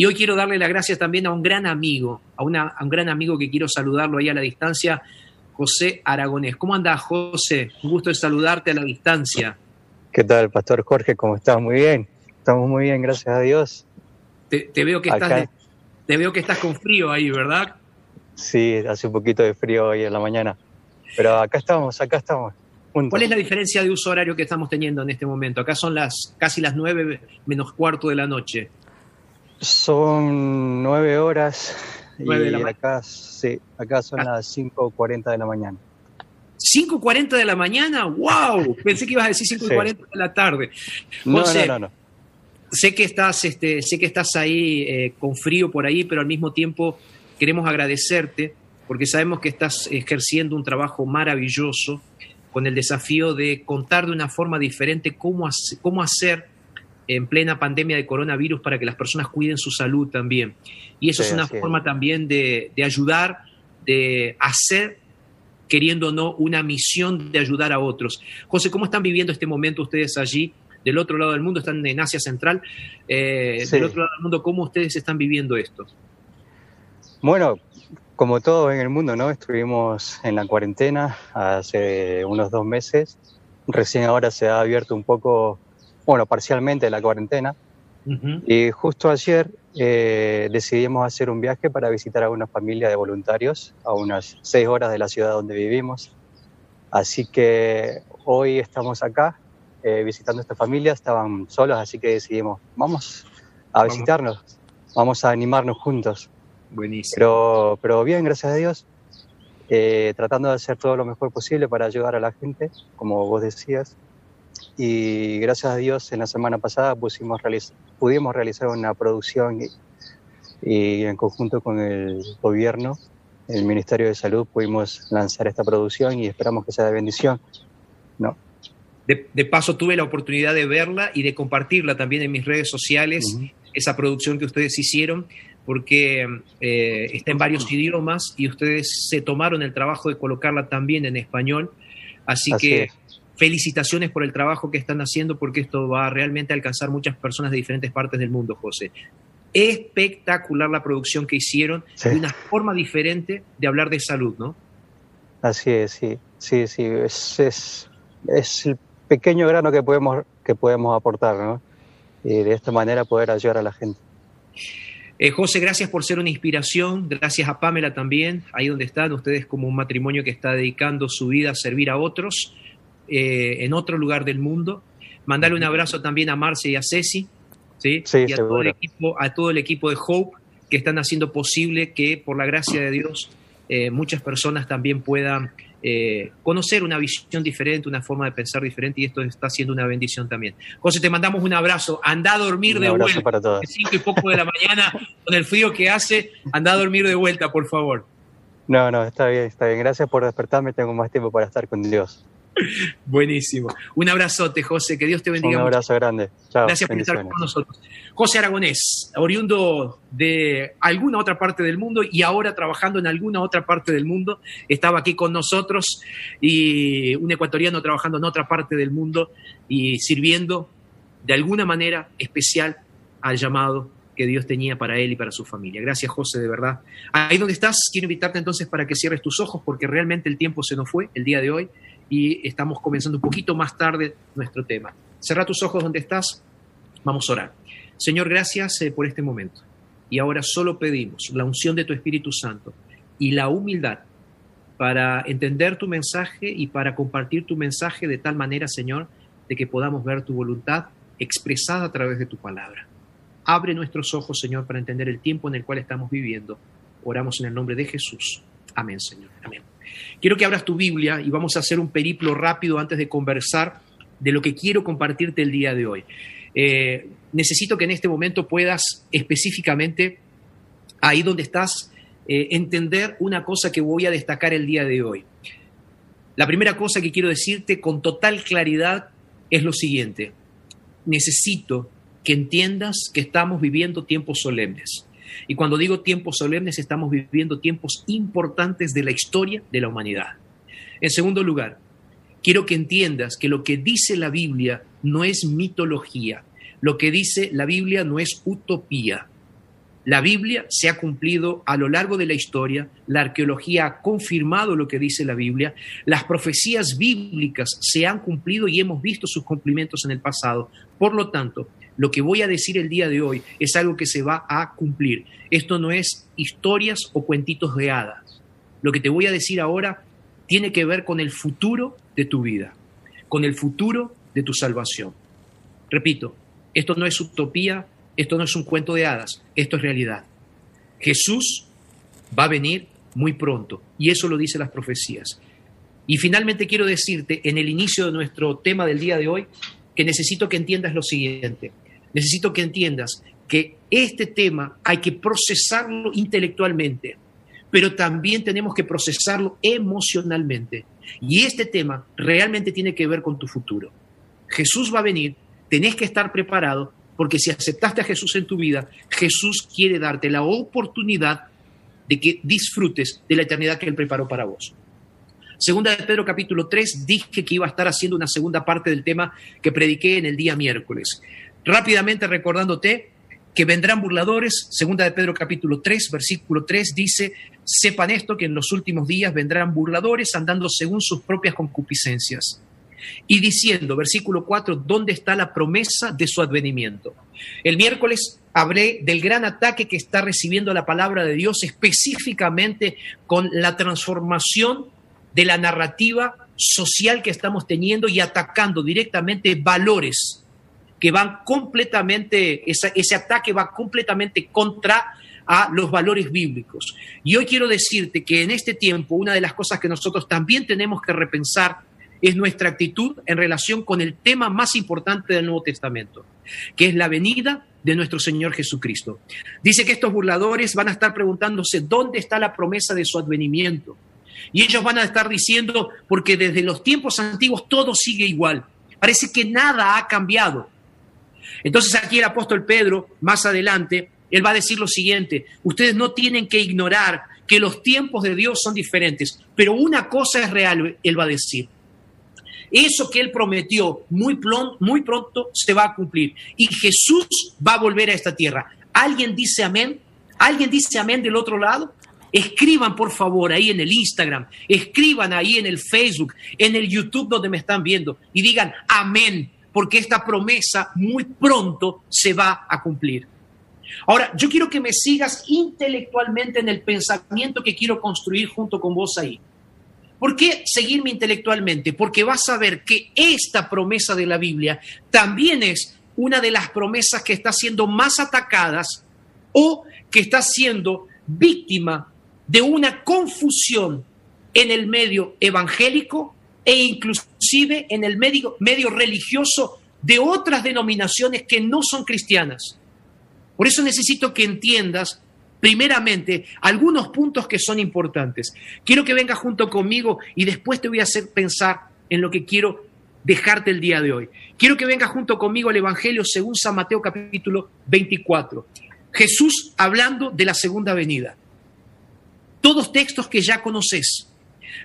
Y hoy quiero darle las gracias también a un gran amigo, a, una, a un gran amigo que quiero saludarlo ahí a la distancia, José Aragonés. ¿Cómo andás, José? Un gusto de saludarte a la distancia. ¿Qué tal, Pastor Jorge? ¿Cómo estás? Muy bien. Estamos muy bien, gracias a Dios. Te, veo que estás te veo que estás con frío ahí, ¿verdad? Sí, hace un poquito de frío hoy en la mañana. Pero acá estamos, acá estamos. ¿Cuál es la diferencia de uso horario que estamos teniendo en este momento? Acá son las casi las nueve menos cuarto de la noche. Son nueve horas y acá, sí, acá son ah. las 5.40 de la mañana. 5.40 de la mañana, wow, pensé que ibas a decir 5.40 de la tarde. no, no, no, Sé que estás, este, sé que estás ahí eh, con frío por ahí, pero al mismo tiempo queremos agradecerte porque sabemos que estás ejerciendo un trabajo maravilloso con el desafío de contar de una forma diferente cómo, cómo hacer en plena pandemia de coronavirus para que las personas cuiden su salud también. Y eso es una forma también de, ayudar, de hacer, queriendo o no, una misión de ayudar a otros. José, ¿cómo están viviendo este momento ustedes allí? Del otro lado del mundo, están en Asia Central. Eh, del otro lado del mundo, ¿cómo ustedes están viviendo esto? Bueno, como todo en el mundo, ¿no? Estuvimos en la cuarentena hace unos dos meses. Recién ahora se ha abierto un poco, bueno, parcialmente la cuarentena. Y justo ayer eh, decidimos hacer un viaje para visitar a una familia de voluntarios a unas seis horas de la ciudad donde vivimos. Así que hoy estamos acá eh, visitando a esta familia. Estaban solos, así que decidimos, vamos a visitarnos, vamos a animarnos juntos. Buenísimo. Pero, pero bien, gracias a Dios. Eh, tratando de hacer todo lo mejor posible para ayudar a la gente, como vos decías. Y gracias a Dios, en la semana pasada pusimos, pudimos realizar una producción y, en conjunto con el gobierno, el Ministerio de Salud, pudimos lanzar esta producción y esperamos que sea de bendición. ¿no? De, paso, tuve la oportunidad de verla y de compartirla también en mis redes sociales, esa producción que ustedes hicieron porque eh, está en varios idiomas y ustedes se tomaron el trabajo de colocarla también en español. Así, que felicitaciones por el trabajo que están haciendo porque esto va a realmente alcanzar muchas personas de diferentes partes del mundo, José. Espectacular la producción que hicieron y una forma diferente de hablar de salud, ¿no? Así es, sí, sí, sí, es, es, es el pequeño grano que podemos, que podemos aportar, ¿no? Y de esta manera poder ayudar a la gente. Eh, José, gracias por ser una inspiración, gracias a Pamela también, ahí donde están ustedes como un matrimonio que está dedicando su vida a servir a otros eh, en otro lugar del mundo. Mandarle un abrazo también a Marce y a Ceci, ¿sí? y a todo, el equipo, a todo el equipo de Hope que están haciendo posible que, por la gracia de Dios, eh, muchas personas también puedan eh, conocer una visión diferente, una forma de pensar diferente y esto está siendo una bendición también. José, te mandamos un abrazo. Anda a dormir de vuelta. Para todos. Cinco y poco de la mañana, con el frío que hace, anda a dormir de vuelta, por favor. No, no, está bien, está bien. Gracias por despertarme. Tengo más tiempo para estar con Dios. Buenísimo. Un abrazote, José. Que Dios te bendiga. Un abrazo grande. Chao. Gracias por estar con nosotros. José Aragonés, oriundo de alguna otra parte del mundo y ahora trabajando en alguna otra parte del mundo. Estaba aquí con nosotros y un ecuatoriano trabajando en otra parte del mundo y sirviendo de alguna manera especial al llamado que Dios tenía para él y para su familia. Gracias, José, de verdad. Ahí donde estás, quiero invitarte entonces para que cierres tus ojos porque realmente el tiempo se nos fue el día de hoy y estamos comenzando un poquito más tarde nuestro tema. Cerra tus ojos donde estás, vamos a orar. Señor, gracias eh, por este momento. Y ahora solo pedimos la unción de tu Espíritu Santo y la humildad para entender tu mensaje y para compartir tu mensaje de tal manera, Señor, de que podamos ver tu voluntad expresada a través de tu palabra. Abre nuestros ojos, Señor, para entender el tiempo en el cual estamos viviendo. Oramos en el nombre de Jesús. Amén, Señor. Amén. Quiero que abras tu Biblia y vamos a hacer un periplo rápido antes de conversar de lo que quiero compartirte el día de hoy. Eh, necesito que en este momento puedas específicamente, ahí donde estás, eh, entender una cosa que voy a destacar el día de hoy. La primera cosa que quiero decirte con total claridad es lo siguiente. Necesito que entiendas que estamos viviendo tiempos solemnes. Y cuando digo tiempos solemnes, estamos viviendo tiempos importantes de la historia de la humanidad. En segundo lugar, quiero que entiendas que lo que dice la Biblia no es mitología, lo que dice la Biblia no es utopía. La Biblia se ha cumplido a lo largo de la historia, la arqueología ha confirmado lo que dice la Biblia, las profecías bíblicas se han cumplido y hemos visto sus cumplimientos en el pasado. Por lo tanto, lo que voy a decir el día de hoy es algo que se va a cumplir. Esto no es historias o cuentitos de hadas. Lo que te voy a decir ahora tiene que ver con el futuro de tu vida, con el futuro de tu salvación. Repito, esto no es utopía, esto no es un cuento de hadas, esto es realidad. Jesús va a venir muy pronto y eso lo dicen las profecías. Y finalmente quiero decirte en el inicio de nuestro tema del día de hoy que necesito que entiendas lo siguiente. Necesito que entiendas que este tema hay que procesarlo intelectualmente, pero también tenemos que procesarlo emocionalmente. Y este tema realmente tiene que ver con tu futuro. Jesús va a venir, tenés que estar preparado, porque si aceptaste a Jesús en tu vida, Jesús quiere darte la oportunidad de que disfrutes de la eternidad que Él preparó para vos. Segunda de Pedro capítulo 3, dije que iba a estar haciendo una segunda parte del tema que prediqué en el día miércoles. Rápidamente recordándote que vendrán burladores, segunda de Pedro capítulo 3, versículo 3 dice, sepan esto que en los últimos días vendrán burladores andando según sus propias concupiscencias y diciendo, versículo 4, ¿dónde está la promesa de su advenimiento? El miércoles hablé del gran ataque que está recibiendo la palabra de Dios específicamente con la transformación de la narrativa social que estamos teniendo y atacando directamente valores que van completamente, ese ataque va completamente contra a los valores bíblicos. Y hoy quiero decirte que en este tiempo una de las cosas que nosotros también tenemos que repensar es nuestra actitud en relación con el tema más importante del Nuevo Testamento, que es la venida de nuestro Señor Jesucristo. Dice que estos burladores van a estar preguntándose dónde está la promesa de su advenimiento. Y ellos van a estar diciendo, porque desde los tiempos antiguos todo sigue igual. Parece que nada ha cambiado. Entonces aquí el apóstol Pedro, más adelante, él va a decir lo siguiente, ustedes no tienen que ignorar que los tiempos de Dios son diferentes, pero una cosa es real, él va a decir, eso que él prometió muy, muy pronto se va a cumplir. Y Jesús va a volver a esta tierra. ¿Alguien dice amén? ¿Alguien dice amén del otro lado? Escriban por favor ahí en el Instagram, escriban ahí en el Facebook, en el YouTube donde me están viendo y digan amén, porque esta promesa muy pronto se va a cumplir. Ahora, yo quiero que me sigas intelectualmente en el pensamiento que quiero construir junto con vos ahí. ¿Por qué seguirme intelectualmente? Porque vas a ver que esta promesa de la Biblia también es una de las promesas que está siendo más atacadas o que está siendo víctima de una confusión en el medio evangélico e inclusive en el medio, religioso de otras denominaciones que no son cristianas. Por eso necesito que entiendas primeramente algunos puntos que son importantes. Quiero que vengas junto conmigo y después te voy a hacer pensar en lo que quiero dejarte el día de hoy. Quiero que vengas junto conmigo al Evangelio según San Mateo capítulo 24. Jesús hablando de la segunda venida. Todos textos que ya conoces,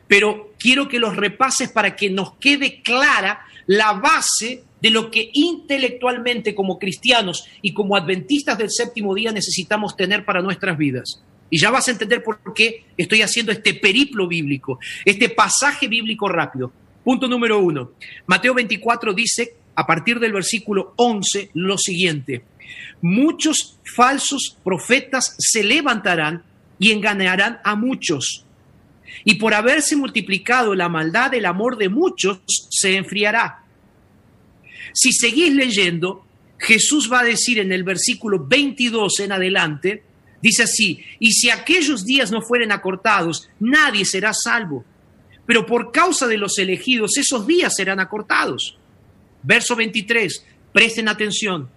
pero quiero que los repases para que nos quede clara la base de lo que intelectualmente como cristianos y como adventistas del séptimo día necesitamos tener para nuestras vidas. Y ya vas a entender por qué estoy haciendo este periplo bíblico, este pasaje bíblico rápido. Punto número uno. Mateo 24 dice, a partir del versículo 11, lo siguiente. Muchos falsos profetas se levantarán y engañarán a muchos. Y por haberse multiplicado la maldad, el amor de muchos se enfriará. Si seguís leyendo, Jesús va a decir en el versículo 22 en adelante, dice así, y si aquellos días no fueren acortados, nadie será salvo. Pero por causa de los elegidos, esos días serán acortados. Verso 23, presten atención.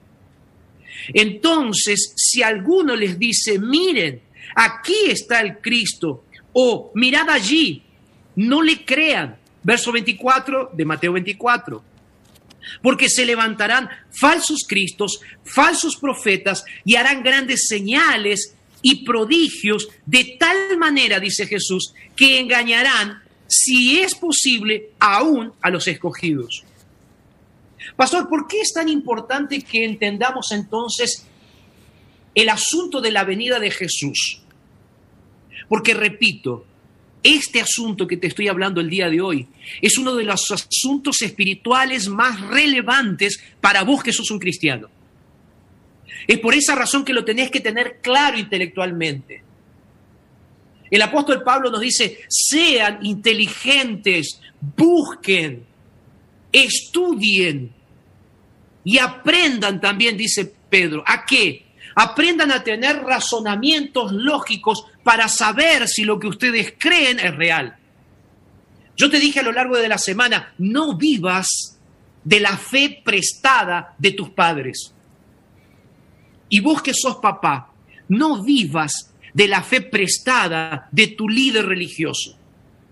Entonces, si alguno les dice, miren, aquí está el Cristo, o mirad allí, no le crean. Verso 24 de Mateo 24 porque se levantarán falsos cristos, falsos profetas y harán grandes señales y prodigios de tal manera, dice Jesús, que engañarán, si es posible, aún a los escogidos. Pastor, ¿por qué es tan importante que entendamos entonces el asunto de la venida de Jesús. Porque repito, este asunto que te estoy hablando el día de hoy es uno de los asuntos espirituales más relevantes para vos que sos un cristiano. Es por esa razón que lo tenés que tener claro intelectualmente. El apóstol Pablo nos dice, sean inteligentes, busquen, estudien y aprendan también, dice Pedro. ¿A qué? Aprendan a tener razonamientos lógicos para saber si lo que ustedes creen es real. Yo te dije a lo largo de la semana, no vivas de la fe prestada de tus padres. Y vos que sos papá, no vivas de la fe prestada de tu líder religioso,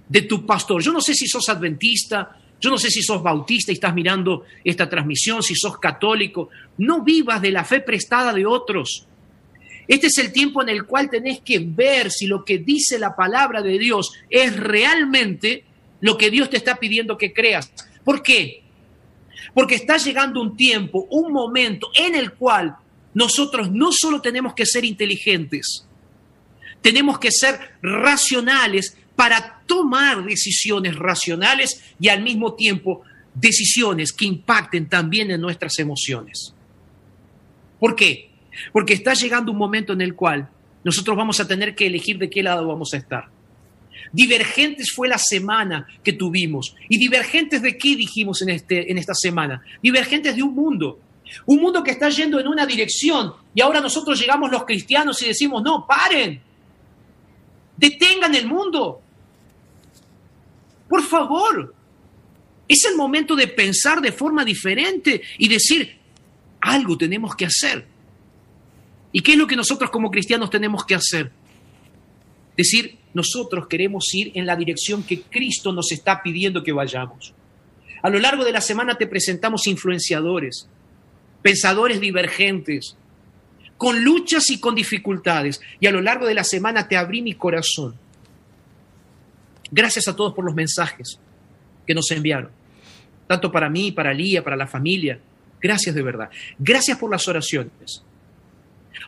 de tu pastor. Yo no sé si sos adventista, yo no sé si sos bautista y estás mirando esta transmisión, si sos católico. No vivas de la fe prestada de otros. Este es el tiempo en el cual tenés que ver si lo que dice la palabra de Dios es realmente lo que Dios te está pidiendo que creas. ¿Por qué? Porque está llegando un tiempo, un momento en el cual nosotros no solo tenemos que ser inteligentes, tenemos que ser racionales para tomar decisiones racionales y al mismo tiempo decisiones que impacten también en nuestras emociones. ¿Por qué? Porque está llegando un momento en el cual nosotros vamos a tener que elegir de qué lado vamos a estar. Divergentes fue la semana que tuvimos. ¿Y divergentes de qué dijimos en, este, en esta semana? Divergentes de un mundo. Un mundo que está yendo en una dirección y ahora nosotros llegamos los cristianos y decimos, no, paren, detengan el mundo, por favor, es el momento de pensar de forma diferente y decir, algo tenemos que hacer. ¿Y qué es lo que nosotros como cristianos tenemos que hacer? Decir, nosotros queremos ir en la dirección que Cristo nos está pidiendo que vayamos. A lo largo de la semana te presentamos influenciadores, pensadores divergentes, con luchas y con dificultades. Y a lo largo de la semana te abrí mi corazón Gracias a todos por los mensajes que nos enviaron, tanto para mí, para Lía, para la familia. Gracias de verdad. Gracias por las oraciones.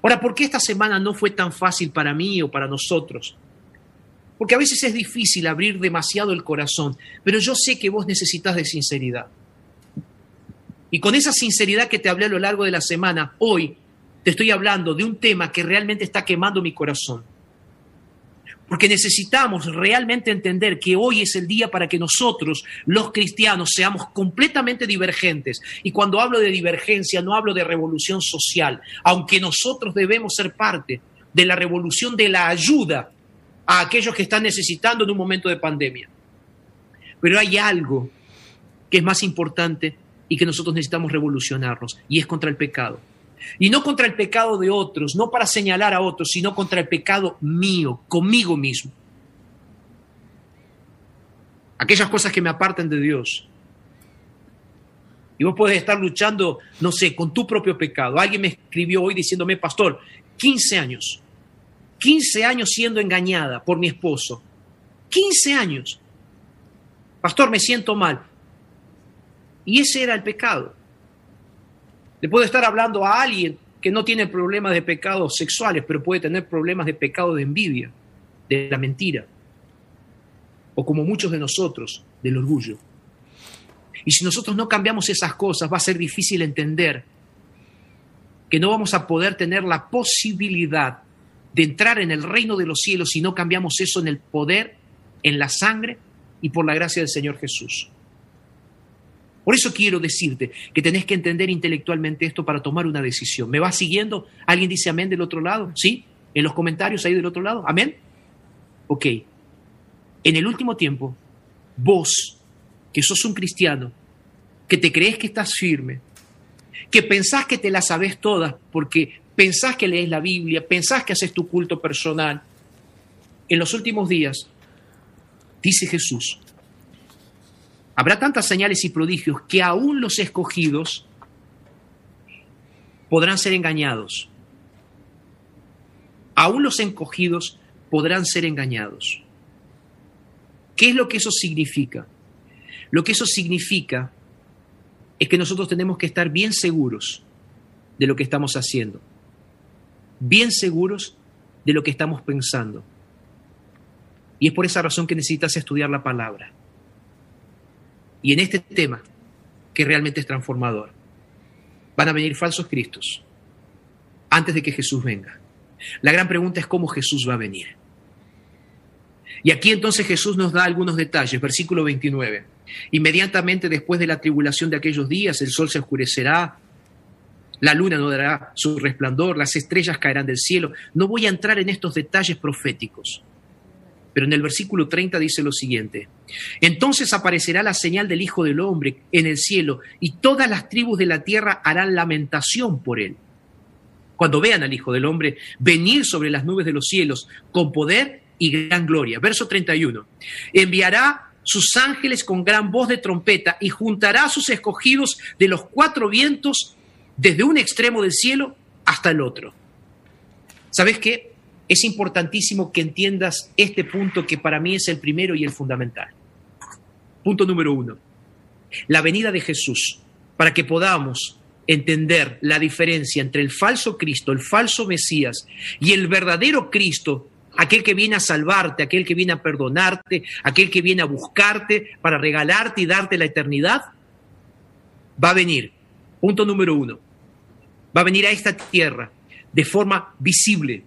Ahora, ¿por qué esta semana no fue tan fácil para mí o para nosotros? Porque a veces es difícil abrir demasiado el corazón, pero yo sé que vos necesitas de sinceridad. Y con esa sinceridad que te hablé a lo largo de la semana, hoy te estoy hablando de un tema que realmente está quemando mi corazón. Porque necesitamos realmente entender que hoy es el día para que nosotros, los cristianos, seamos completamente divergentes. Y cuando hablo de divergencia, no hablo de revolución social, aunque nosotros debemos ser parte de la revolución de la ayuda a aquellos que están necesitando en un momento de pandemia. Pero hay algo que es más importante y que nosotros necesitamos revolucionarnos, y es contra el pecado. Y no contra el pecado de otros, no para señalar a otros, sino contra el pecado mío, conmigo mismo. Aquellas cosas que me aparten de Dios. Y vos puedes estar luchando, no sé, con tu propio pecado. Alguien me escribió hoy diciéndome, pastor, 15 años, 15 años siendo engañada por mi esposo. 15 años. Pastor, me siento mal. Y ese era el pecado. Le puedo estar hablando a alguien que no tiene problemas de pecados sexuales, pero puede tener problemas de pecado de envidia, de la mentira, o como muchos de nosotros, del orgullo. Y si nosotros no cambiamos esas cosas, va a ser difícil entender que no vamos a poder tener la posibilidad de entrar en el reino de los cielos si no cambiamos eso en el poder, en la sangre y por la gracia del Señor Jesús. Por eso quiero decirte que tenés que entender intelectualmente esto para tomar una decisión. ¿Me vas siguiendo? ¿Alguien dice amén del otro lado? ¿Sí? ¿En los comentarios ahí del otro lado? ¿Amén? Ok. En el último tiempo, vos, que sos un cristiano, que te crees que estás firme, que pensás que te las sabes todas porque pensás que lees la Biblia, pensás que haces tu culto personal, en los últimos días, dice Jesús, Habrá tantas señales y prodigios que aún los escogidos podrán ser engañados. Aún los encogidos podrán ser engañados. ¿Qué es lo que eso significa? Lo que eso significa es que nosotros tenemos que estar bien seguros de lo que estamos haciendo. bien seguros de lo que estamos pensando. Y es por esa razón que necesitas estudiar la palabra. Y en este tema, que realmente es transformador, van a venir falsos cristos antes de que Jesús venga. La gran pregunta es cómo Jesús va a venir. Y aquí entonces Jesús nos da algunos detalles, versículo 29. Inmediatamente después de la tribulación de aquellos días, el sol se oscurecerá, la luna no dará su resplandor, las estrellas caerán del cielo. No voy a entrar en estos detalles proféticos, pero en el versículo 30 dice lo siguiente, entonces aparecerá la señal del Hijo del Hombre en el cielo y todas las tribus de la tierra harán lamentación por él. Cuando vean al Hijo del Hombre venir sobre las nubes de los cielos con poder y gran gloria. Verso 31. Enviará sus ángeles con gran voz de trompeta y juntará a sus escogidos de los cuatro vientos desde un extremo del cielo hasta el otro. ¿Sabes qué? Es importantísimo que entiendas este punto que para mí es el primero y el fundamental. Punto número uno. La venida de Jesús, para que podamos entender la diferencia entre el falso Cristo, el falso Mesías y el verdadero Cristo, aquel que viene a salvarte, aquel que viene a perdonarte, aquel que viene a buscarte para regalarte y darte la eternidad, va a venir. Punto número uno. Va a venir a esta tierra de forma visible.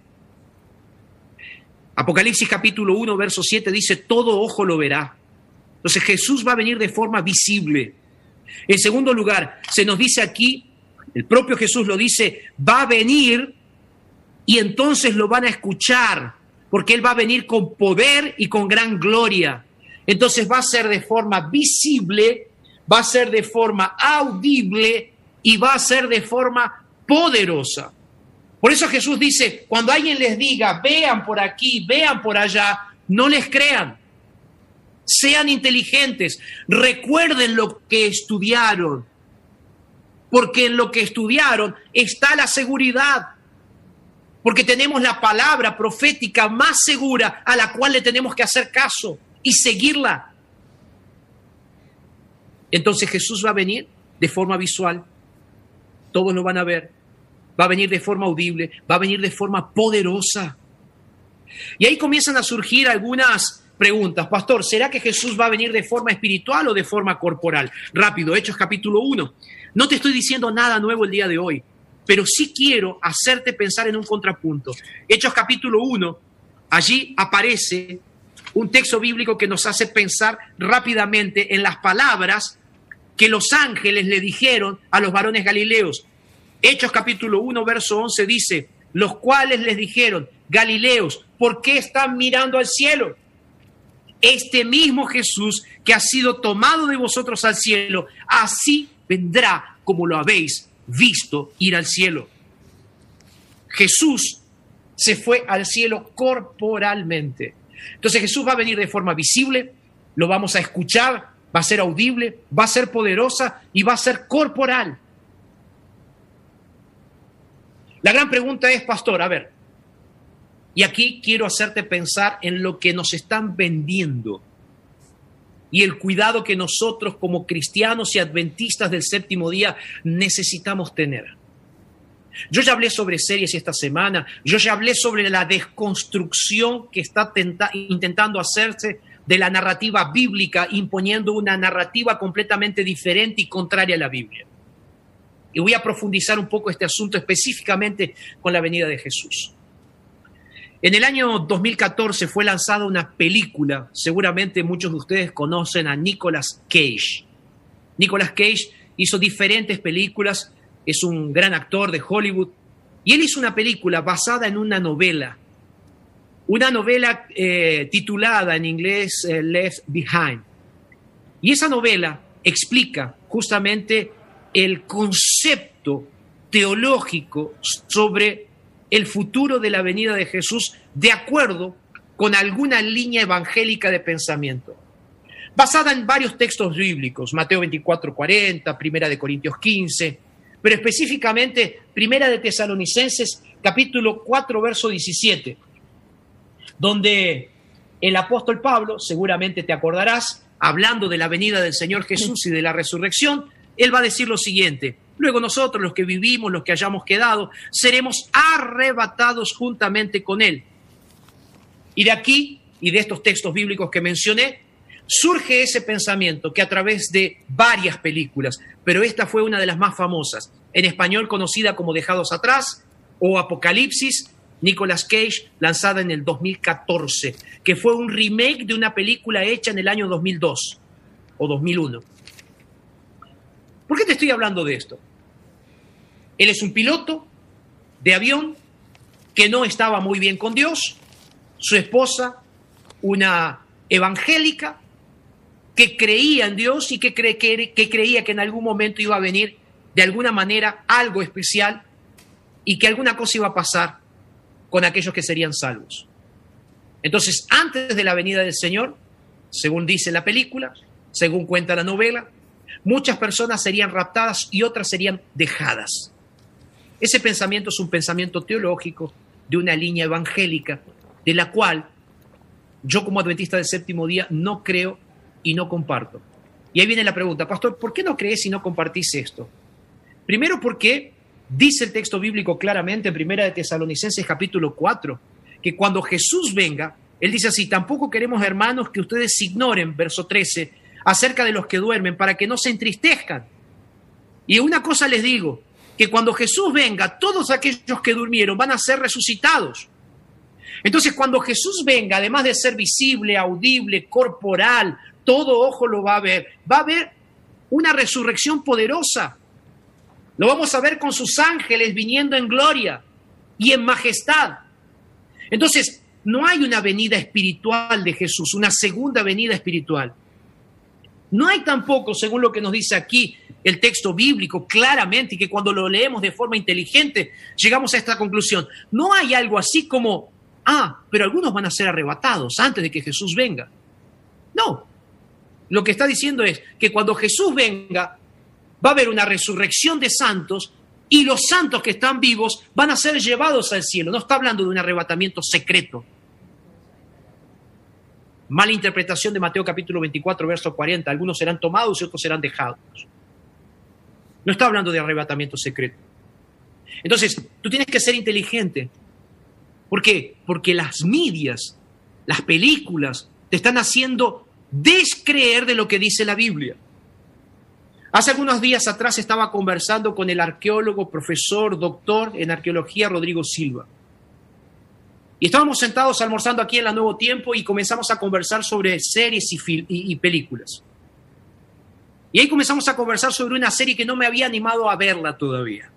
Apocalipsis capítulo 1, verso 7 dice, todo ojo lo verá. Entonces Jesús va a venir de forma visible. En segundo lugar, se nos dice aquí, el propio Jesús lo dice, va a venir y entonces lo van a escuchar porque Él va a venir con poder y con gran gloria. Entonces va a ser de forma visible, va a ser de forma audible y va a ser de forma poderosa. Por eso Jesús dice, cuando alguien les diga, vean por aquí, vean por allá, no les crean. Sean inteligentes, recuerden lo que estudiaron, porque en lo que estudiaron está la seguridad. Porque tenemos la palabra profética más segura a la cual le tenemos que hacer caso y seguirla. Entonces Jesús va a venir de forma visual, todos lo van a ver, va a venir de forma audible, va a venir de forma poderosa. Y ahí comienzan a surgir algunas preguntas. Pastor, ¿será que Jesús va a venir de forma espiritual o de forma corporal? Rápido, Hechos capítulo 1. No te estoy diciendo nada nuevo el día de hoy pero sí quiero hacerte pensar en un contrapunto. Hechos capítulo 1, allí aparece un texto bíblico que nos hace pensar rápidamente en las palabras que los ángeles le dijeron a los varones galileos. Hechos capítulo 1, verso 11 dice, los cuales les dijeron, Galileos, ¿por qué están mirando al cielo? Este mismo Jesús que ha sido tomado de vosotros al cielo, así vendrá como lo habéis visto ir al cielo. Jesús se fue al cielo corporalmente. Entonces Jesús va a venir de forma visible, lo vamos a escuchar, va a ser audible, va a ser poderosa y va a ser corporal. La gran pregunta es, pastor, a ver, y aquí quiero hacerte pensar en lo que nos están vendiendo y el cuidado que nosotros como cristianos y adventistas del séptimo día necesitamos tener. Yo ya hablé sobre series esta semana, yo ya hablé sobre la desconstrucción que está intentando hacerse de la narrativa bíblica, imponiendo una narrativa completamente diferente y contraria a la Biblia. Y voy a profundizar un poco este asunto específicamente con la venida de Jesús. En el año 2014 fue lanzada una película, seguramente muchos de ustedes conocen a Nicolas Cage. Nicolas Cage hizo diferentes películas, es un gran actor de Hollywood, y él hizo una película basada en una novela, una novela eh, titulada en inglés eh, Left Behind. Y esa novela explica justamente el concepto teológico sobre el futuro de la venida de Jesús de acuerdo con alguna línea evangélica de pensamiento, basada en varios textos bíblicos, Mateo 24, 40, Primera de Corintios 15, pero específicamente Primera de Tesalonicenses, capítulo 4, verso 17, donde el apóstol Pablo, seguramente te acordarás, hablando de la venida del Señor Jesús y de la resurrección, él va a decir lo siguiente, Luego nosotros, los que vivimos, los que hayamos quedado, seremos arrebatados juntamente con Él. Y de aquí, y de estos textos bíblicos que mencioné, surge ese pensamiento que a través de varias películas, pero esta fue una de las más famosas, en español conocida como Dejados Atrás o Apocalipsis, Nicolas Cage, lanzada en el 2014, que fue un remake de una película hecha en el año 2002 o 2001. ¿Por qué te estoy hablando de esto? Él es un piloto de avión que no estaba muy bien con Dios, su esposa, una evangélica, que creía en Dios y que, que, creía que en algún momento iba a venir de alguna manera algo especial y que alguna cosa iba a pasar con aquellos que serían salvos. Entonces, antes de la venida del Señor, según dice la película, según cuenta la novela, muchas personas serían raptadas y otras serían dejadas. Ese pensamiento es un pensamiento teológico de una línea evangélica, de la cual yo como adventista del séptimo día no creo y no comparto. Y ahí viene la pregunta, pastor, ¿por qué no crees y no compartís esto? Primero porque Dice el texto bíblico claramente en Primera de Tesalonicenses capítulo 4, que cuando Jesús venga, Él dice así, tampoco queremos hermanos que ustedes ignoren, verso 13, acerca de los que duermen, para que no se entristezcan. Y una cosa les digo, que cuando Jesús venga, todos aquellos que durmieron van a ser resucitados. Entonces, cuando Jesús venga, además de ser visible, audible, corporal, todo ojo lo va a ver, va a haber una resurrección poderosa. Lo vamos a ver con sus ángeles viniendo en gloria y en majestad. Entonces, no hay una venida espiritual de Jesús, una segunda venida espiritual. No hay tampoco, según lo que nos dice aquí el texto bíblico claramente, y que cuando lo leemos de forma inteligente llegamos a esta conclusión, no hay algo así como, ah, pero algunos van a ser arrebatados antes de que Jesús venga. No, lo que está diciendo es que cuando Jesús venga, va a haber una resurrección de santos y los santos que están vivos van a ser llevados al cielo. No está hablando de un arrebatamiento secreto. Mala interpretación de Mateo capítulo 24, verso 40. Algunos serán tomados y otros serán dejados. No está hablando de arrebatamiento secreto. Entonces, tú tienes que ser inteligente. ¿Por qué? Porque las medias, las películas, te están haciendo descreer de lo que dice la Biblia. Hace algunos días atrás estaba conversando con el arqueólogo, profesor, doctor en arqueología Rodrigo Silva. Y estábamos sentados almorzando aquí en la Nuevo Tiempo y comenzamos a conversar sobre series y, y, películas. Y ahí comenzamos a conversar sobre una serie que no me había animado a verla todavía.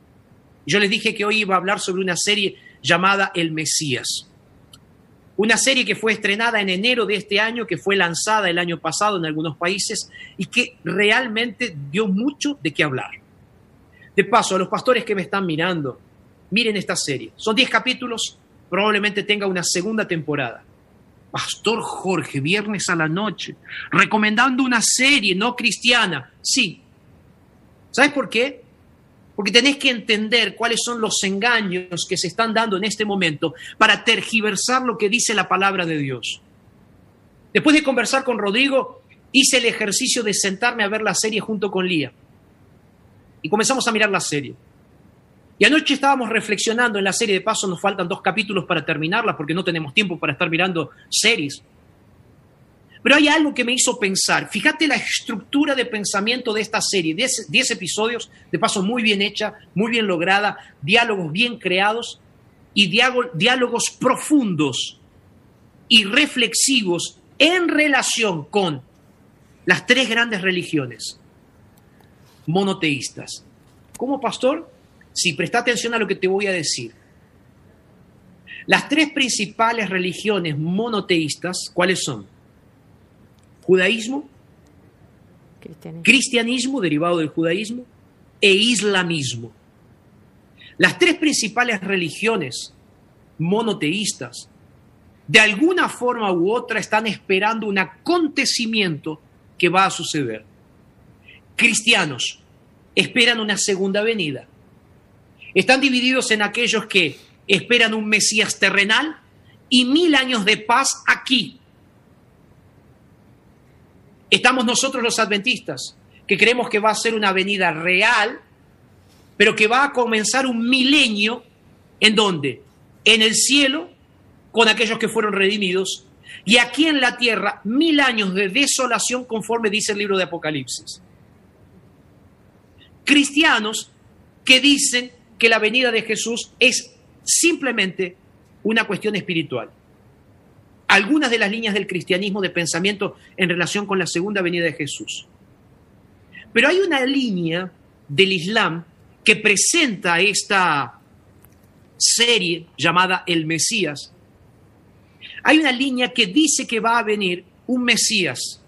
Yo les dije que hoy iba a hablar sobre una serie llamada El Mesías. Una serie que fue estrenada en enero de este año, que fue lanzada el año pasado en algunos países y que realmente dio mucho de qué hablar. De paso, a los pastores que me están mirando, miren esta serie. Son 10 capítulos, probablemente tenga una segunda temporada. Pastor Jorge, viernes a la noche, recomendando una serie no cristiana. Sí. ¿Sabes por qué? Porque tenés que entender cuáles son los engaños que se están dando en este momento para tergiversar lo que dice la palabra de Dios. Después de conversar con Rodrigo, hice el ejercicio de sentarme a ver la serie junto con Lía. Y comenzamos a mirar la serie. Y anoche estábamos reflexionando en la serie, de paso nos faltan dos capítulos para terminarla porque no tenemos tiempo para estar mirando series. Pero hay algo que me hizo pensar. Fíjate la estructura de pensamiento de esta serie. Diez, episodios, de paso muy bien hecha, muy bien lograda, diálogos bien creados y diálogos profundos y reflexivos en relación con las tres grandes religiones monoteístas. Como pastor, si presta atención a lo que te voy a decir. Las tres principales religiones monoteístas, ¿cuáles son? judaísmo, cristianismo. derivado del judaísmo e islamismo. Las tres principales religiones monoteístas, de alguna forma u otra, están esperando un acontecimiento que va a suceder. Cristianos esperan una segunda venida. Están divididos en aquellos que esperan un Mesías terrenal y mil años de paz aquí, Estamos nosotros los adventistas, que creemos que va a ser una venida real pero que va a comenzar un milenio en donde, en el cielo, con aquellos que fueron redimidos, y aquí en la tierra, mil años de desolación conforme dice el libro de Apocalipsis. Cristianos que dicen que la venida de Jesús es simplemente una cuestión espiritual. Algunas de las líneas del cristianismo de pensamiento en relación con la segunda venida de Jesús. Pero hay una línea del Islam que presenta esta serie llamada El Mesías. Hay una línea que dice que va a venir un Mesías,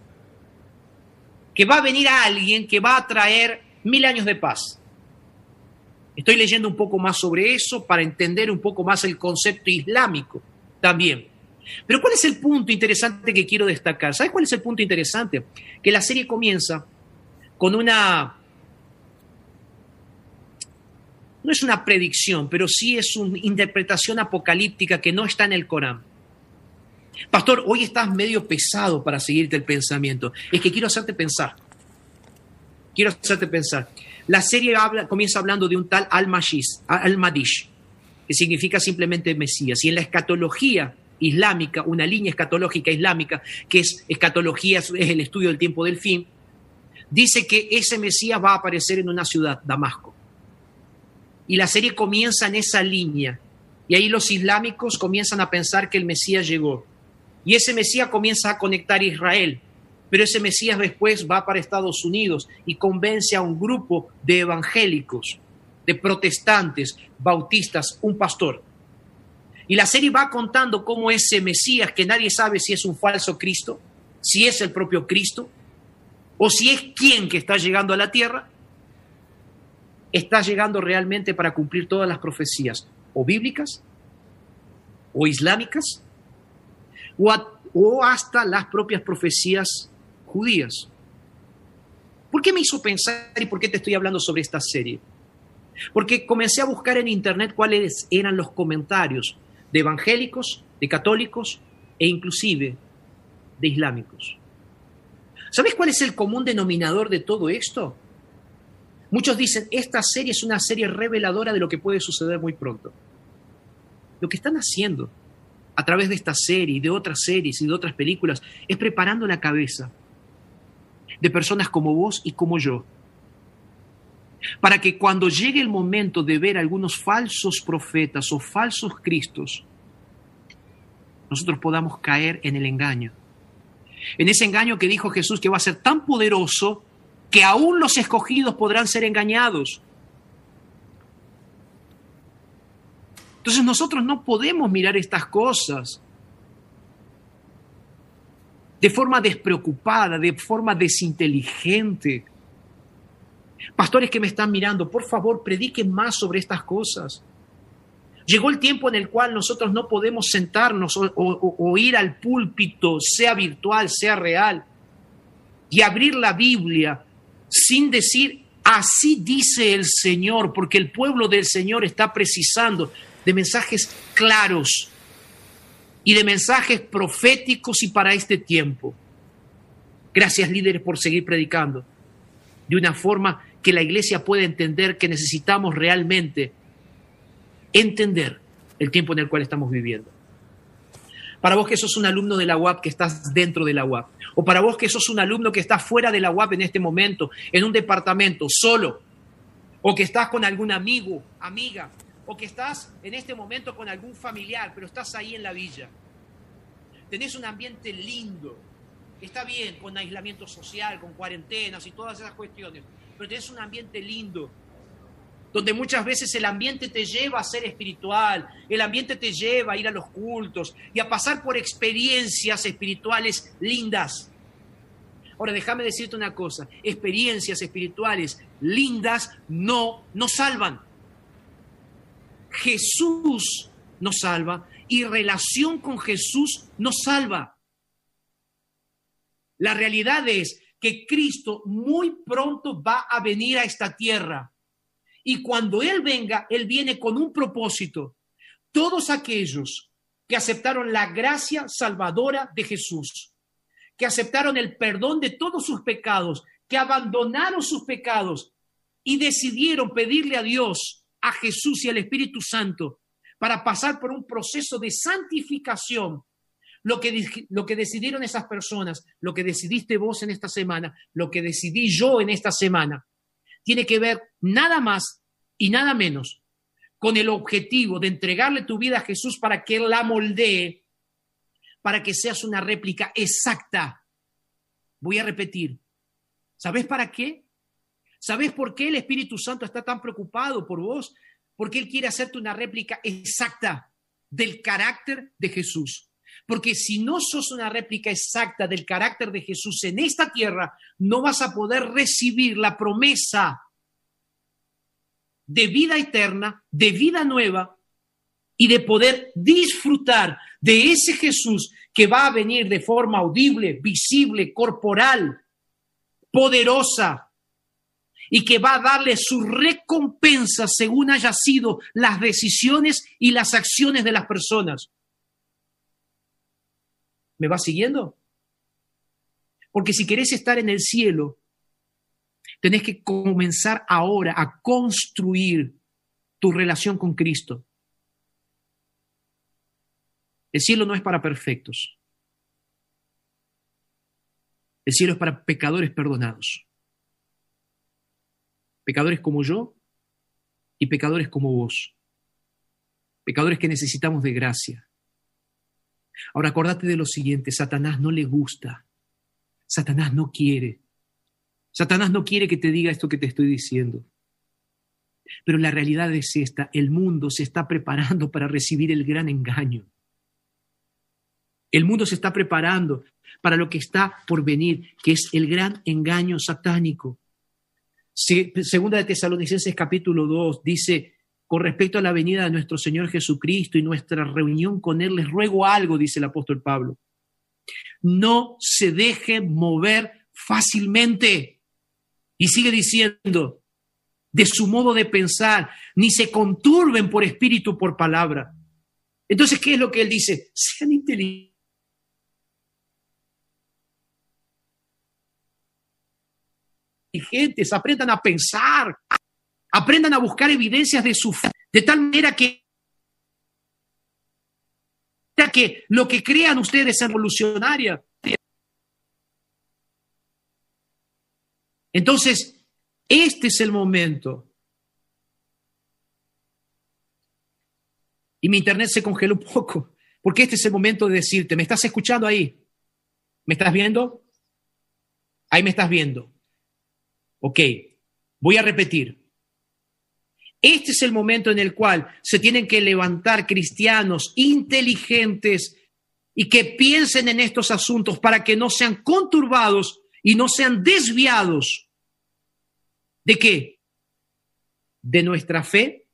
que va a venir alguien que va a traer mil años de paz. Estoy leyendo un poco más sobre eso para entender un poco más el concepto islámico también. Pero ¿cuál es el punto interesante que quiero destacar? ¿Sabes cuál es el punto interesante? Que la serie comienza con una... No es una predicción, pero sí es una interpretación apocalíptica que no está en el Corán. Pastor, hoy estás medio pesado para seguirte el pensamiento. Es que quiero hacerte pensar. Quiero hacerte pensar. La serie comienza hablando de un tal Al-Madish, que significa simplemente Mesías. Y en la escatología islámica, una línea escatológica islámica, que es escatología, es el estudio del tiempo del fin, dice que ese Mesías va a aparecer en una ciudad, Damasco. Y la serie comienza en esa línea. Y ahí los islámicos comienzan a pensar que el Mesías llegó. Y ese Mesías comienza a conectar Israel. Pero ese Mesías después va para Estados Unidos y convence a un grupo de evangélicos, de protestantes, bautistas, un pastor. Y la serie va contando cómo ese Mesías, que nadie sabe si es un falso Cristo, si es el propio Cristo, o si es quien que está llegando a la tierra, está llegando realmente para cumplir todas las profecías, o bíblicas, o islámicas, o, o hasta las propias profecías judías. ¿Por qué me hizo pensar y por qué te estoy hablando sobre esta serie? Porque comencé a buscar en internet cuáles eran los comentarios de evangélicos, de católicos e inclusive de islámicos. ¿Sabes cuál es el común denominador de todo esto? Muchos dicen, esta serie es una serie reveladora de lo que puede suceder muy pronto. Lo que están haciendo a través de esta serie de otras series y de otras películas es preparando la cabeza de personas como vos y como yo. Para que cuando llegue el momento de ver algunos falsos profetas o falsos cristos, nosotros podamos caer en el engaño. En ese engaño que dijo Jesús que va a ser tan poderoso que aún los escogidos podrán ser engañados. Entonces nosotros no podemos mirar estas cosas de forma despreocupada, de forma desinteligente. Pastores que me están mirando, por favor, prediquen más sobre estas cosas. Llegó el tiempo en el cual nosotros no podemos sentarnos o, ir al púlpito, sea virtual, sea real, y abrir la Biblia sin decir, así dice el Señor, porque el pueblo del Señor está precisando de mensajes claros, y de mensajes proféticos y para este tiempo. Gracias líderes por seguir predicando de una forma que la iglesia pueda entender que necesitamos realmente entender el tiempo en el cual estamos viviendo. Para vos que sos un alumno de la UAP, que estás dentro de la UAP, o para vos que sos un alumno que está fuera de la UAP en este momento, en un departamento, solo, o que estás con algún amigo, amiga, o que estás en este momento con algún familiar, pero estás ahí en la villa. Tenés un ambiente lindo. Está bien con aislamiento social, con cuarentenas y todas esas cuestiones, pero tenés un ambiente lindo, donde muchas veces el ambiente te lleva a ser espiritual, el ambiente te lleva a ir a los cultos y a pasar por experiencias espirituales lindas. Ahora, déjame decirte una cosa, experiencias espirituales lindas no nos salvan. Jesús nos salva y relación con Jesús nos salva. La realidad es que Cristo muy pronto va a venir a esta tierra. Y cuando Él venga, Él viene con un propósito. Todos aquellos que aceptaron la gracia salvadora de Jesús, que aceptaron el perdón de todos sus pecados, que abandonaron sus pecados y decidieron pedirle a Dios, a Jesús y al Espíritu Santo para pasar por un proceso de santificación, lo que, lo que decidieron esas personas, lo que decidiste vos en esta semana, lo que decidí yo en esta semana, tiene que ver nada más y nada menos con el objetivo de entregarle tu vida a Jesús para que Él la moldee, para que seas una réplica exacta. Voy a repetir. ¿Sabes para qué? ¿Sabes por qué el Espíritu Santo está tan preocupado por vos? Porque Él quiere hacerte una réplica exacta del carácter de Jesús. Porque si no sos una réplica exacta del carácter de Jesús en esta tierra, no vas a poder recibir la promesa de vida eterna, de vida nueva y de poder disfrutar de ese Jesús que va a venir de forma audible, visible, corporal, poderosa y que va a darle su recompensa según haya sido las decisiones y las acciones de las personas. ¿Me va siguiendo? Porque si querés estar en el cielo, tenés que comenzar ahora a construir tu relación con Cristo. El cielo no es para perfectos. El cielo es para pecadores perdonados. Pecadores como yo y pecadores como vos. Pecadores que necesitamos de gracia. Ahora acordate de lo siguiente, Satanás no le gusta, Satanás no quiere, Satanás no quiere que te diga esto que te estoy diciendo. Pero la realidad es esta, el mundo se está preparando para recibir el gran engaño. El mundo se está preparando para lo que está por venir, que es el gran engaño satánico. Segunda de Tesalonicenses capítulo 2 dice, con respecto a la venida de nuestro Señor Jesucristo y nuestra reunión con Él, les ruego algo, dice el apóstol Pablo. No se deje mover fácilmente. Y sigue diciendo, de su modo de pensar, ni se conturben por espíritu, por palabra. Entonces, ¿qué es lo que él dice? Sean inteligentes. Aprendan a pensar, aprendan a buscar evidencias de su fe, de tal manera que, que lo que crean ustedes es revolucionaria. Entonces, este es el momento. Y mi internet se congeló un poco, porque este es el momento de decirte, ¿me estás escuchando ahí? ¿Me estás viendo? Ahí me estás viendo. Ok, voy a repetir. Este es el momento en el cual se tienen que levantar cristianos inteligentes y que piensen en estos asuntos para que no sean conturbados y no sean desviados. ¿De qué? De nuestra fe.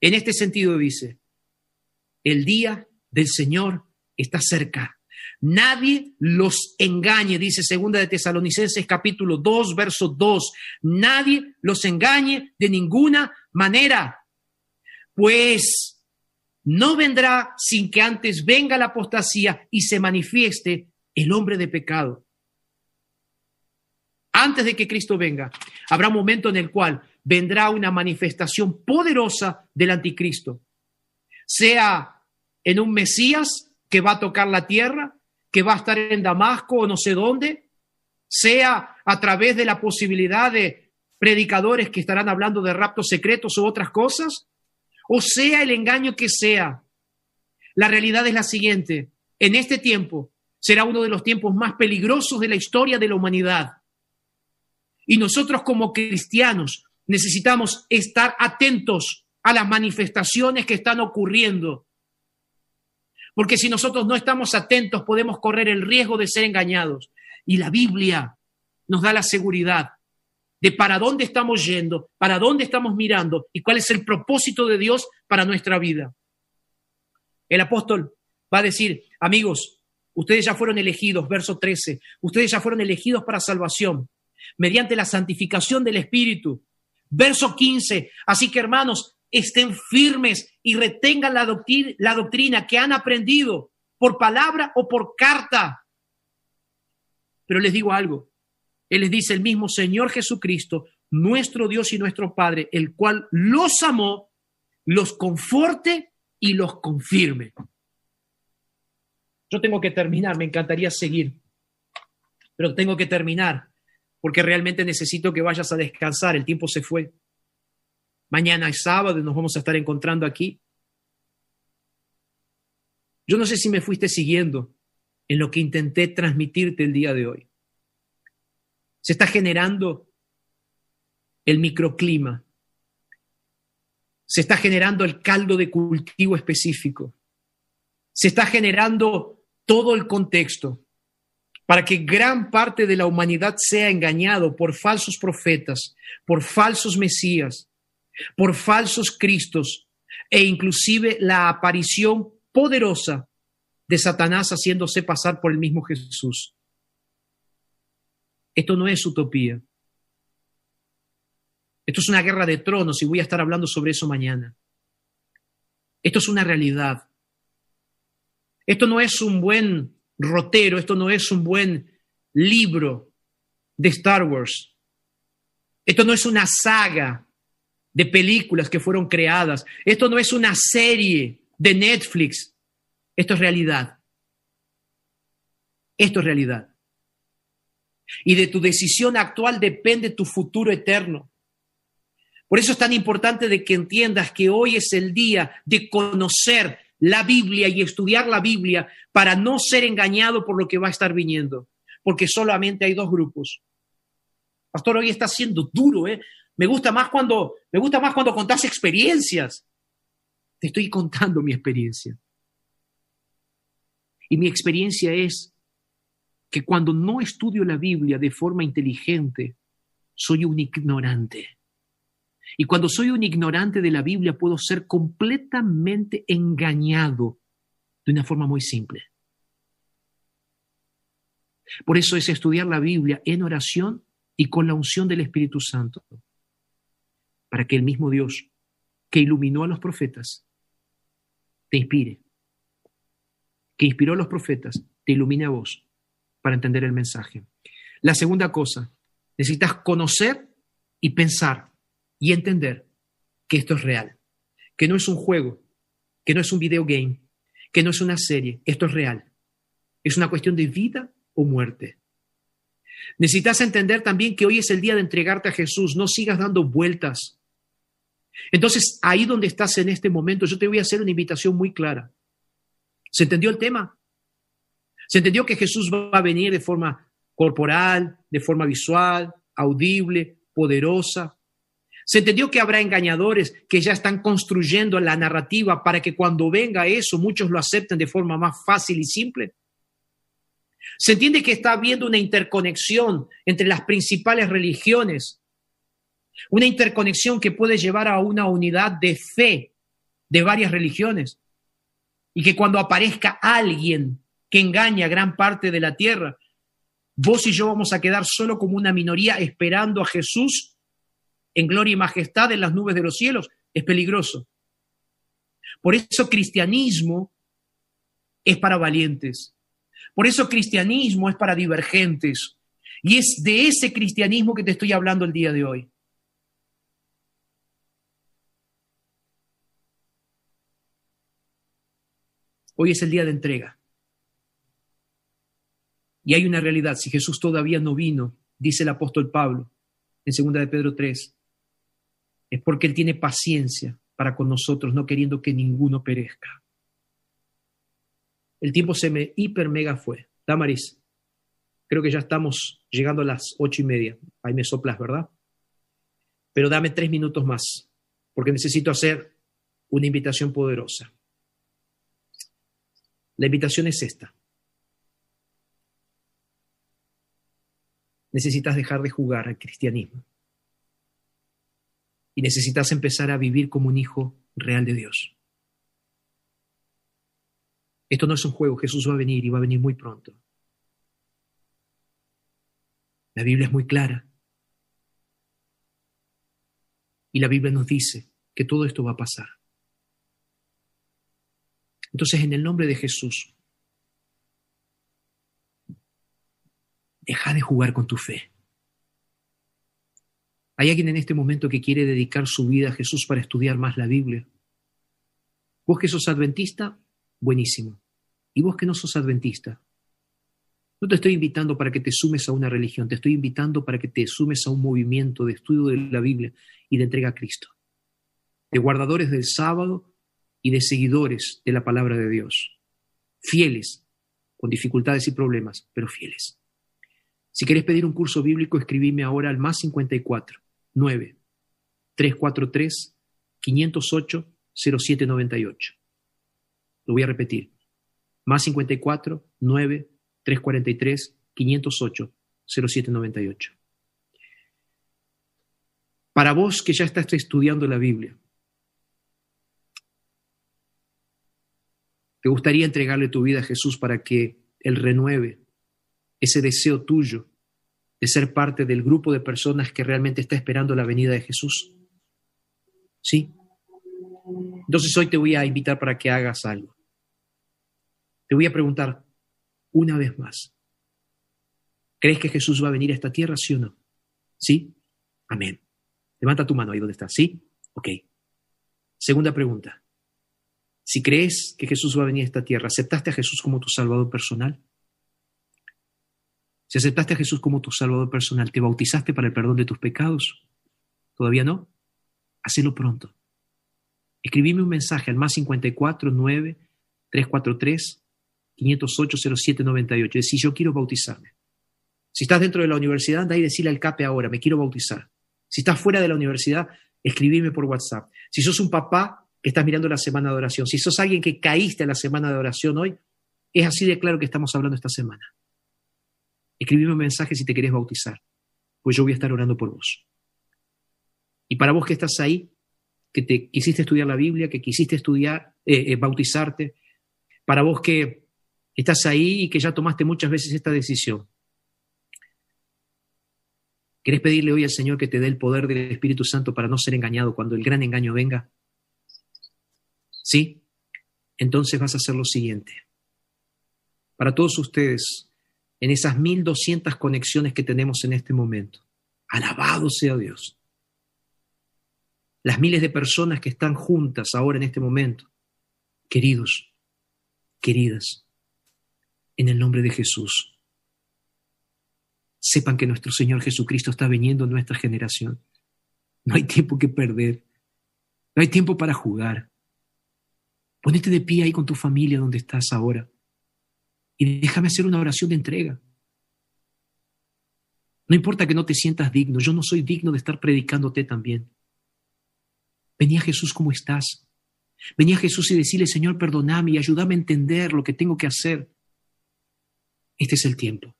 En este sentido dice, el día del Señor está cerca. Nadie los engañe, dice segunda de Tesalonicenses capítulo 2, verso 2. Nadie los engañe de ninguna manera, pues no vendrá sin que antes venga la apostasía y se manifieste el hombre de pecado. Antes de que Cristo venga, habrá un momento en el cual vendrá una manifestación poderosa del anticristo, sea en un Mesías que va a tocar la tierra, que va a estar en Damasco o no sé dónde, sea a través de la posibilidad de predicadores que estarán hablando de raptos secretos o otras cosas, o sea el engaño que sea. La realidad es la siguiente, en este tiempo será uno de los tiempos más peligrosos de la historia de la humanidad. Y nosotros como cristianos necesitamos estar atentos a las manifestaciones que están ocurriendo porque si nosotros no estamos atentos podemos correr el riesgo de ser engañados. Y la Biblia nos da la seguridad de para dónde estamos yendo, para dónde estamos mirando y cuál es el propósito de Dios para nuestra vida. El apóstol va a decir, amigos, ustedes ya fueron elegidos, verso 13, ustedes ya fueron elegidos para salvación mediante la santificación del Espíritu. Verso 15, así que hermanos, estén firmes y retengan la doctrina, que han aprendido por palabra o por carta. Pero les digo algo, Él les dice, el mismo Señor Jesucristo nuestro Dios y nuestro Padre, el cual los amó, los conforte y los confirme. Yo tengo que terminar, me encantaría seguir, pero tengo que terminar porque realmente necesito que vayas a descansar, el tiempo se fue. Mañana es sábado nos vamos a estar encontrando aquí. Yo no sé si me fuiste siguiendo en lo que intenté transmitirte el día de hoy. Se está generando el microclima. Se está generando el caldo de cultivo específico. Se está generando todo el contexto para que gran parte de la humanidad sea engañado por falsos profetas, por falsos mesías, por falsos cristos e inclusive la aparición poderosa de Satanás haciéndose pasar por el mismo Jesús. Esto no es utopía. Esto es una guerra de tronos y voy a estar hablando sobre eso mañana. Esto es una realidad. Esto no es un buen rotero, esto no es un buen libro de Star Wars. Esto no es una saga de películas que fueron creadas. Esto no es una serie de Netflix. Esto es realidad. Esto es realidad. Y de tu decisión actual depende tu futuro eterno. Por eso es tan importante de que entiendas que hoy es el día de conocer la Biblia y estudiar la Biblia para no ser engañado por lo que va a estar viniendo, porque solamente hay dos grupos. Pastor, hoy está siendo duro, ¿eh? Me gusta más cuando me gusta más cuando contás experiencias. Te estoy contando mi experiencia. Y mi experiencia es que cuando no estudio la Biblia de forma inteligente, soy un ignorante. Y cuando soy un ignorante de la Biblia, puedo ser completamente engañado de una forma muy simple. Por eso es estudiar la Biblia en oración y con la unción del Espíritu Santo, para que el mismo Dios que iluminó a los profetas te inspire, que inspiró a los profetas, te ilumine a vos para entender el mensaje. La segunda cosa, necesitas conocer y pensar y entender que esto es real, que no es un juego, que no es un video game, que no es una serie, esto es real. Es una cuestión de vida o muerte. Necesitas entender también que hoy es el día de entregarte a Jesús, no sigas dando vueltas. Entonces, ahí donde estás en este momento, yo te voy a hacer una invitación muy clara. ¿Se entendió el tema? ¿Se entendió que Jesús va a venir de forma corporal, de forma visual, audible, poderosa? Se entendió que habrá engañadores que ya están construyendo la narrativa para que cuando venga eso muchos lo acepten de forma más fácil y simple. Se entiende que está habiendo una interconexión entre las principales religiones, una interconexión que puede llevar a una unidad de fe de varias religiones y que cuando aparezca alguien que engaña a gran parte de la tierra, vos y yo vamos a quedar solo como una minoría esperando a Jesús en gloria y majestad en las nubes de los cielos, es peligroso. Por eso cristianismo es para valientes. Por eso cristianismo es para divergentes. Y es de ese cristianismo que te estoy hablando el día de hoy. Hoy es el día de entrega. Y hay una realidad, si Jesús todavía no vino, dice el apóstol Pablo en 2 de Pedro 3, es porque Él tiene paciencia para con nosotros, no queriendo que ninguno perezca. El tiempo se me hiper mega fue. Damaris, creo que ya estamos llegando a las ocho y media. Ahí me soplas, ¿verdad? Pero dame tres minutos más, porque necesito hacer una invitación poderosa. La invitación es esta. Necesitas dejar de jugar al cristianismo y necesitas empezar a vivir como un hijo real de Dios. Esto no es un juego, Jesús va a venir y va a venir muy pronto. La Biblia es muy clara. Y la Biblia nos dice que todo esto va a pasar. Entonces, en el nombre de Jesús, deja de jugar con tu fe. ¿Hay alguien en este momento que quiere dedicar su vida a Jesús para estudiar más la Biblia? Vos que sos adventista, buenísimo. Y vos que no sos adventista, no te estoy invitando para que te sumes a una religión, te estoy invitando para que te sumes a un movimiento de estudio de la Biblia y de entrega a Cristo, de guardadores del sábado y de seguidores de la palabra de Dios, fieles, con dificultades y problemas, pero fieles. Si querés pedir un curso bíblico, escribime ahora al más 54 9 343 508 0798. Lo voy a repetir. Más 54 9 343 508 0798. Para vos que ya estás estudiando la Biblia, ¿te gustaría entregarle tu vida a Jesús para que Él renueve ese deseo tuyo de ser parte del grupo de personas que realmente está esperando la venida de Jesús? ¿Sí? Entonces hoy te voy a invitar para que hagas algo. Te voy a preguntar, una vez más. ¿Crees que Jesús va a venir a esta tierra, sí o no? ¿Sí? Amén. Levanta tu mano ahí donde estás. ¿Sí? Ok. Segunda pregunta. Si crees que Jesús va a venir a esta tierra, ¿aceptaste a Jesús como tu Salvador personal? Si aceptaste a Jesús como tu Salvador personal, ¿te bautizaste para el perdón de tus pecados? ¿Todavía no? Hacelo pronto. Escribime un mensaje al más 54 9 343 508-0798. Decir, yo quiero bautizarme. Si estás dentro de la universidad, anda y decirle al CAPE ahora, me quiero bautizar. Si estás fuera de la universidad, escribime por WhatsApp. Si sos un papá estás mirando la semana de oración, si sos alguien que caíste en la semana de oración hoy, es así de claro que estamos hablando esta semana. Escribime un mensaje si te querés bautizar, pues yo voy a estar orando por vos. Y para vos que estás ahí, que te quisiste estudiar la Biblia, que quisiste estudiar, eh, eh, bautizarte, para vos que estás ahí y que ya tomaste muchas veces esta decisión. ¿Querés pedirle hoy al Señor que te dé el poder del Espíritu Santo para no ser engañado cuando el gran engaño venga? ¿Sí? Entonces vas a hacer lo siguiente. Para todos ustedes, en esas 1200 conexiones que tenemos en este momento, alabado sea Dios. Las miles de personas que están juntas ahora en este momento, queridos, queridas, en el nombre de Jesús. Sepan que nuestro Señor Jesucristo está viniendo en nuestra generación. No hay tiempo que perder. No hay tiempo para jugar. Ponete de pie ahí con tu familia donde estás ahora. Y déjame hacer una oración de entrega. No importa que no te sientas digno, yo no soy digno de estar predicándote también. Venía Jesús como estás. Venía Jesús y decirle, Señor, perdóname y ayúdame a entender lo que tengo que hacer. Este es el tiempo.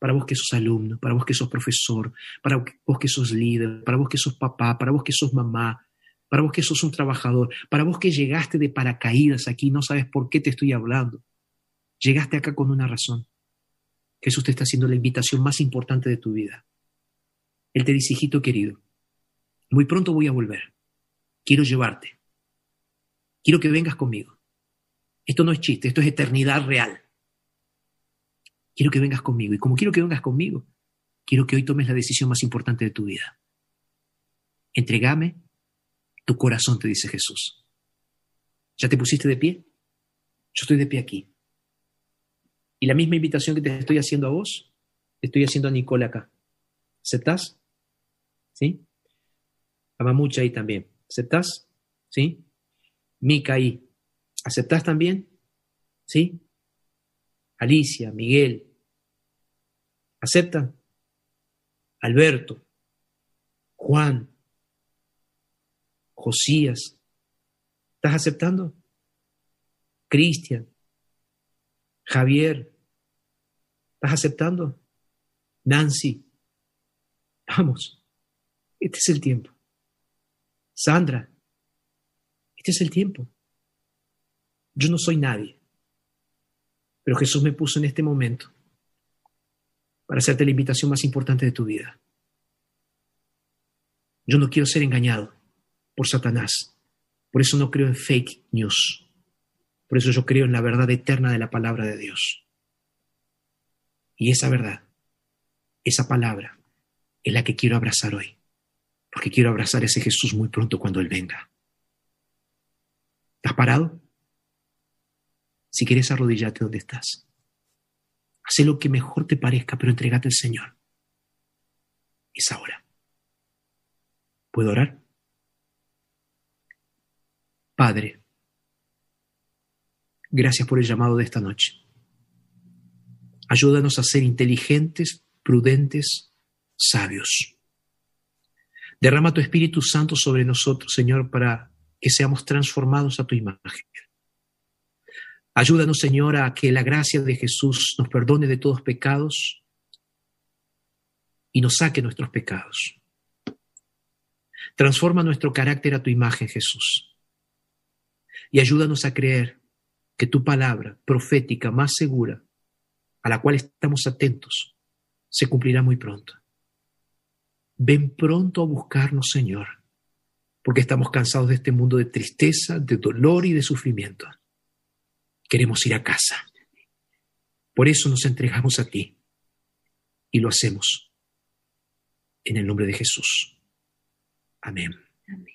Para vos que sos alumno, para vos que sos profesor, para vos que sos líder, para vos que sos papá, para vos que sos mamá, para vos que sos un trabajador, para vos que llegaste de paracaídas aquí, no sabes por qué te estoy hablando. Llegaste acá con una razón. Jesús te está haciendo la invitación más importante de tu vida. Él te dice, hijito querido, muy pronto voy a volver. Quiero llevarte. Quiero que vengas conmigo. Esto no es chiste, esto es eternidad real quiero que vengas conmigo. Y como quiero que vengas conmigo, quiero que hoy tomes la decisión más importante de tu vida. Entregame tu corazón, te dice Jesús. ¿Ya te pusiste de pie? Yo estoy de pie aquí. Y la misma invitación que te estoy haciendo a vos, te estoy haciendo a Nicole acá. ¿Aceptás? ¿Sí? A Mamucha ahí también. ¿Aceptás? ¿Sí? Mica ahí. ¿Aceptás también? ¿Sí? Alicia, Miguel. ¿Aceptan? Alberto, Juan, Josías. ¿Estás aceptando? Cristian, Javier. ¿Estás aceptando? Nancy. Vamos, este es el tiempo. Sandra, este es el tiempo. Yo no soy nadie. Pero Jesús me puso en este momento para hacerte la invitación más importante de tu vida. Yo no quiero ser engañado por Satanás. Por eso no creo en fake news. Por eso yo creo en la verdad eterna de la palabra de Dios. Y esa verdad, esa palabra, es la que quiero abrazar hoy. porque quiero abrazar a ese Jesús muy pronto cuando Él venga. ¿Estás parado? Si quieres arrodillarte donde estás. Haz lo que mejor te parezca, pero entregate al Señor. Es ahora. ¿Puedo orar? Padre, gracias por el llamado de esta noche. Ayúdanos a ser inteligentes, prudentes, sabios. Derrama tu Espíritu Santo sobre nosotros, Señor, para que seamos transformados a tu imagen. Ayúdanos, Señor, a que la gracia de Jesús nos perdone de todos pecados y nos saque nuestros pecados. Transforma nuestro carácter a tu imagen, Jesús. Y ayúdanos a creer que tu palabra profética más segura, a la cual estamos atentos, se cumplirá muy pronto. Ven pronto a buscarnos, Señor, porque estamos cansados de este mundo de tristeza, de dolor y de sufrimiento. Queremos ir a casa. Por eso nos entregamos a ti y lo hacemos en el nombre de Jesús. Amén. Amén.